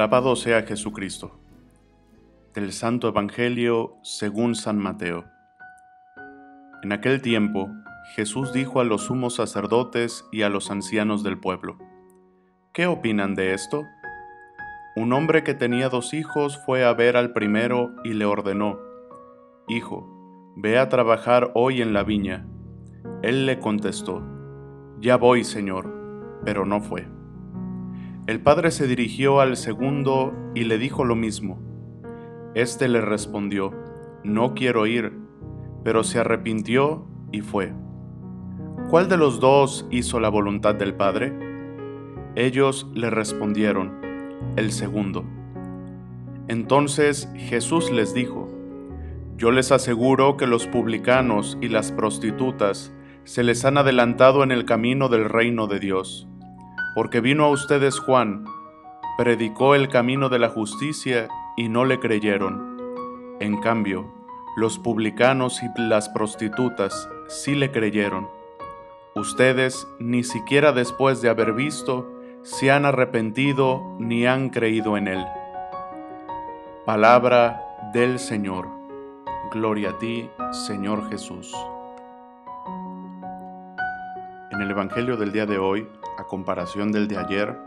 Alabado sea Jesucristo. Del Santo Evangelio según San Mateo. En aquel tiempo, Jesús dijo a los sumos sacerdotes y a los ancianos del pueblo, ¿qué opinan de esto? Un hombre que tenía dos hijos fue a ver al primero y le ordenó, Hijo, ve a trabajar hoy en la viña. Él le contestó, Ya voy, Señor, pero no fue. El padre se dirigió al segundo y le dijo lo mismo. Este le respondió, No quiero ir, pero se arrepintió y fue. ¿Cuál de los dos hizo la voluntad del Padre? Ellos le respondieron, el segundo. Entonces Jesús les dijo, Yo les aseguro que los publicanos y las prostitutas se les han adelantado en el camino del reino de Dios, porque vino a ustedes Juan, predicó el camino de la justicia y no le creyeron. En cambio, los publicanos y las prostitutas sí le creyeron. Ustedes, ni siquiera después de haber visto, se han arrepentido ni han creído en Él. Palabra del Señor. Gloria a ti, Señor Jesús. En el Evangelio del día de hoy, a comparación del de ayer,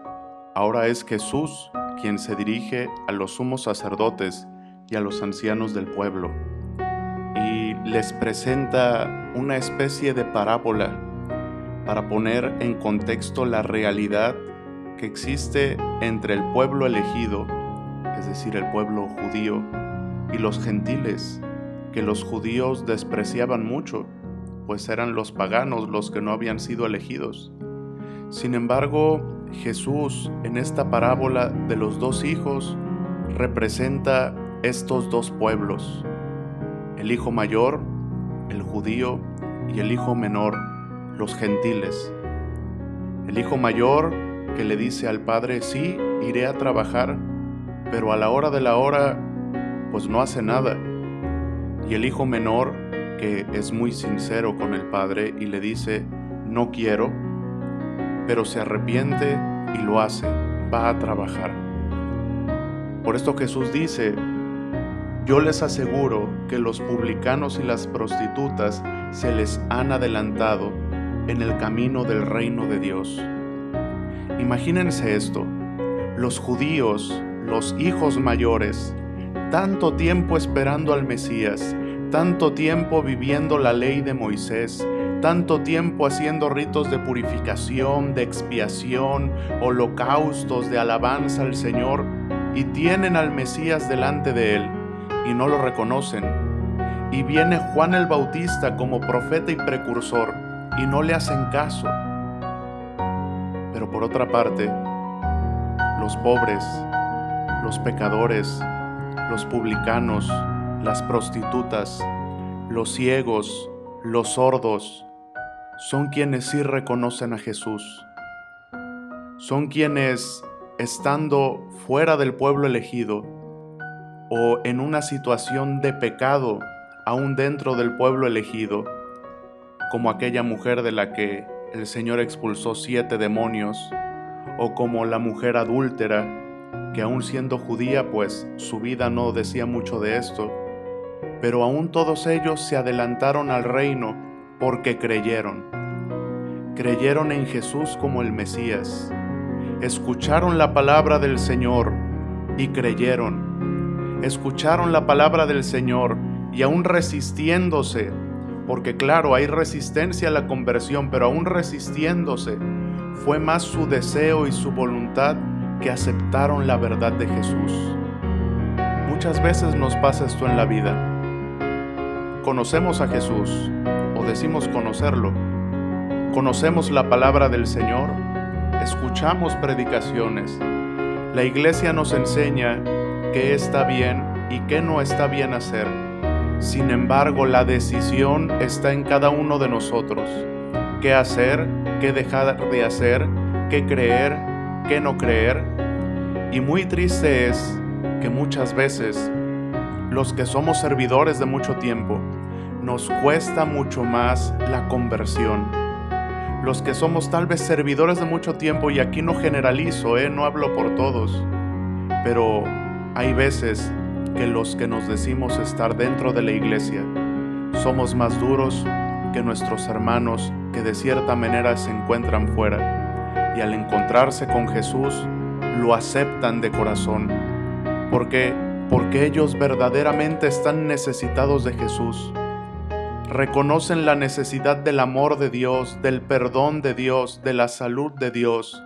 ahora es Jesús quien se dirige a los sumos sacerdotes y a los ancianos del pueblo y les presenta una especie de parábola para poner en contexto la realidad que existe entre el pueblo elegido, es decir, el pueblo judío, y los gentiles, que los judíos despreciaban mucho, pues eran los paganos los que no habían sido elegidos. Sin embargo, Jesús en esta parábola de los dos hijos representa estos dos pueblos, el hijo mayor, el judío, y el hijo menor, los gentiles. El hijo mayor que le dice al padre, sí, iré a trabajar, pero a la hora de la hora, pues no hace nada. Y el hijo menor, que es muy sincero con el padre y le dice, no quiero, pero se arrepiente y lo hace, va a trabajar. Por esto Jesús dice, yo les aseguro que los publicanos y las prostitutas se les han adelantado en el camino del reino de Dios. Imagínense esto, los judíos, los hijos mayores, tanto tiempo esperando al Mesías, tanto tiempo viviendo la ley de Moisés, tanto tiempo haciendo ritos de purificación, de expiación, holocaustos, de alabanza al Señor, y tienen al Mesías delante de él, y no lo reconocen. Y viene Juan el Bautista como profeta y precursor, y no le hacen caso. Pero por otra parte, los pobres, los pecadores, los publicanos, las prostitutas, los ciegos, los sordos, son quienes sí reconocen a Jesús. Son quienes, estando fuera del pueblo elegido o en una situación de pecado aún dentro del pueblo elegido, como aquella mujer de la que el Señor expulsó siete demonios, o como la mujer adúltera, que aún siendo judía, pues su vida no decía mucho de esto, pero aún todos ellos se adelantaron al reino porque creyeron. Creyeron en Jesús como el Mesías, escucharon la palabra del Señor y creyeron. Escucharon la palabra del Señor y aún resistiéndose porque claro, hay resistencia a la conversión, pero aún resistiéndose, fue más su deseo y su voluntad que aceptaron la verdad de Jesús. Muchas veces nos pasa esto en la vida. Conocemos a Jesús decimos conocerlo. Conocemos la palabra del Señor, escuchamos predicaciones. La iglesia nos enseña qué está bien y qué no está bien hacer sin embargo, la decisión está en cada uno de nosotros. ¿Qué hacer? ¿Qué dejar de hacer? ¿Qué creer? ¿Qué no creer? Y muy triste es que muchas veces los que somos servidores de mucho tiempo, nos cuesta mucho más la conversión. Los que somos tal vez servidores de mucho tiempo, y aquí no generalizo, ¿eh? no hablo por todos, pero hay veces que los que nos decimos estar dentro de la iglesia somos más duros que nuestros hermanos que de cierta manera se encuentran fuera y al encontrarse con Jesús lo aceptan de corazón. porque Porque ellos verdaderamente están necesitados de Jesús. Reconocen la necesidad del amor de Dios, del perdón de Dios, de la salud de Dios,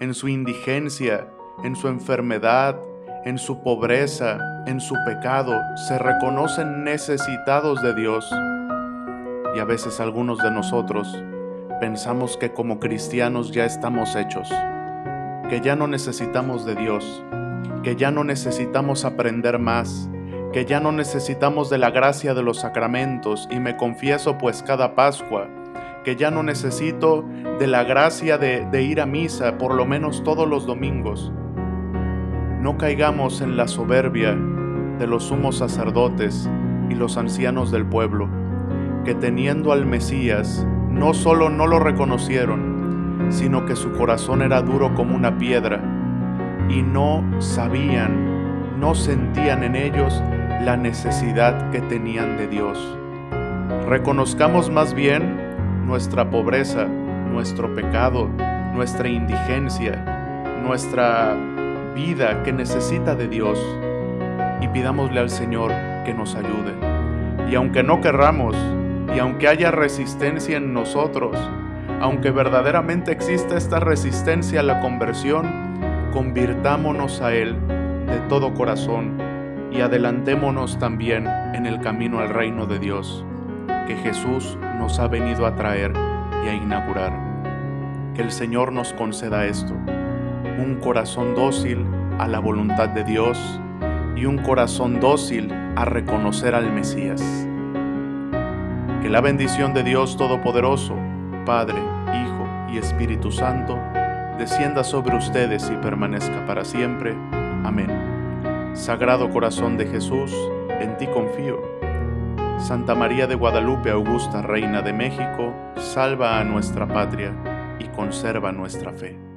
en su indigencia, en su enfermedad, en su pobreza, en su pecado, se reconocen necesitados de Dios. Y a veces algunos de nosotros pensamos que como cristianos ya estamos hechos, que ya no necesitamos de Dios, que ya no necesitamos aprender más, que ya no necesitamos de la gracia de los sacramentos y me confieso pues cada Pascua, que ya no necesito de la gracia de, de ir a misa por lo menos todos los domingos. No caigamos en la soberbia de los sumos sacerdotes y los ancianos del pueblo, que teniendo al Mesías, no solo no lo reconocieron, sino que su corazón era duro como una piedra, y no sabían, no sentían en ellos la necesidad que tenían de Dios. Reconozcamos más bien nuestra pobreza, nuestro pecado, nuestra indigencia, nuestra vida que necesita de Dios y pidámosle al Señor que nos ayude. Y aunque no querramos, y aunque haya resistencia en nosotros, aunque verdaderamente exista esta resistencia a la conversión, convirtámonos a Él de todo corazón y adelantémonos también en el camino al reino de Dios, que Jesús nos ha venido a traer y a inaugurar. Que el Señor nos conceda esto un corazón dócil a la voluntad de Dios y un corazón dócil a reconocer al Mesías. Que la bendición de Dios Todopoderoso, Padre, Hijo y Espíritu Santo, descienda sobre ustedes y permanezca para siempre. Amén. Sagrado Corazón de Jesús, en ti confío. Santa María de Guadalupe, Augusta, Reina de México, salva a nuestra patria y conserva nuestra fe.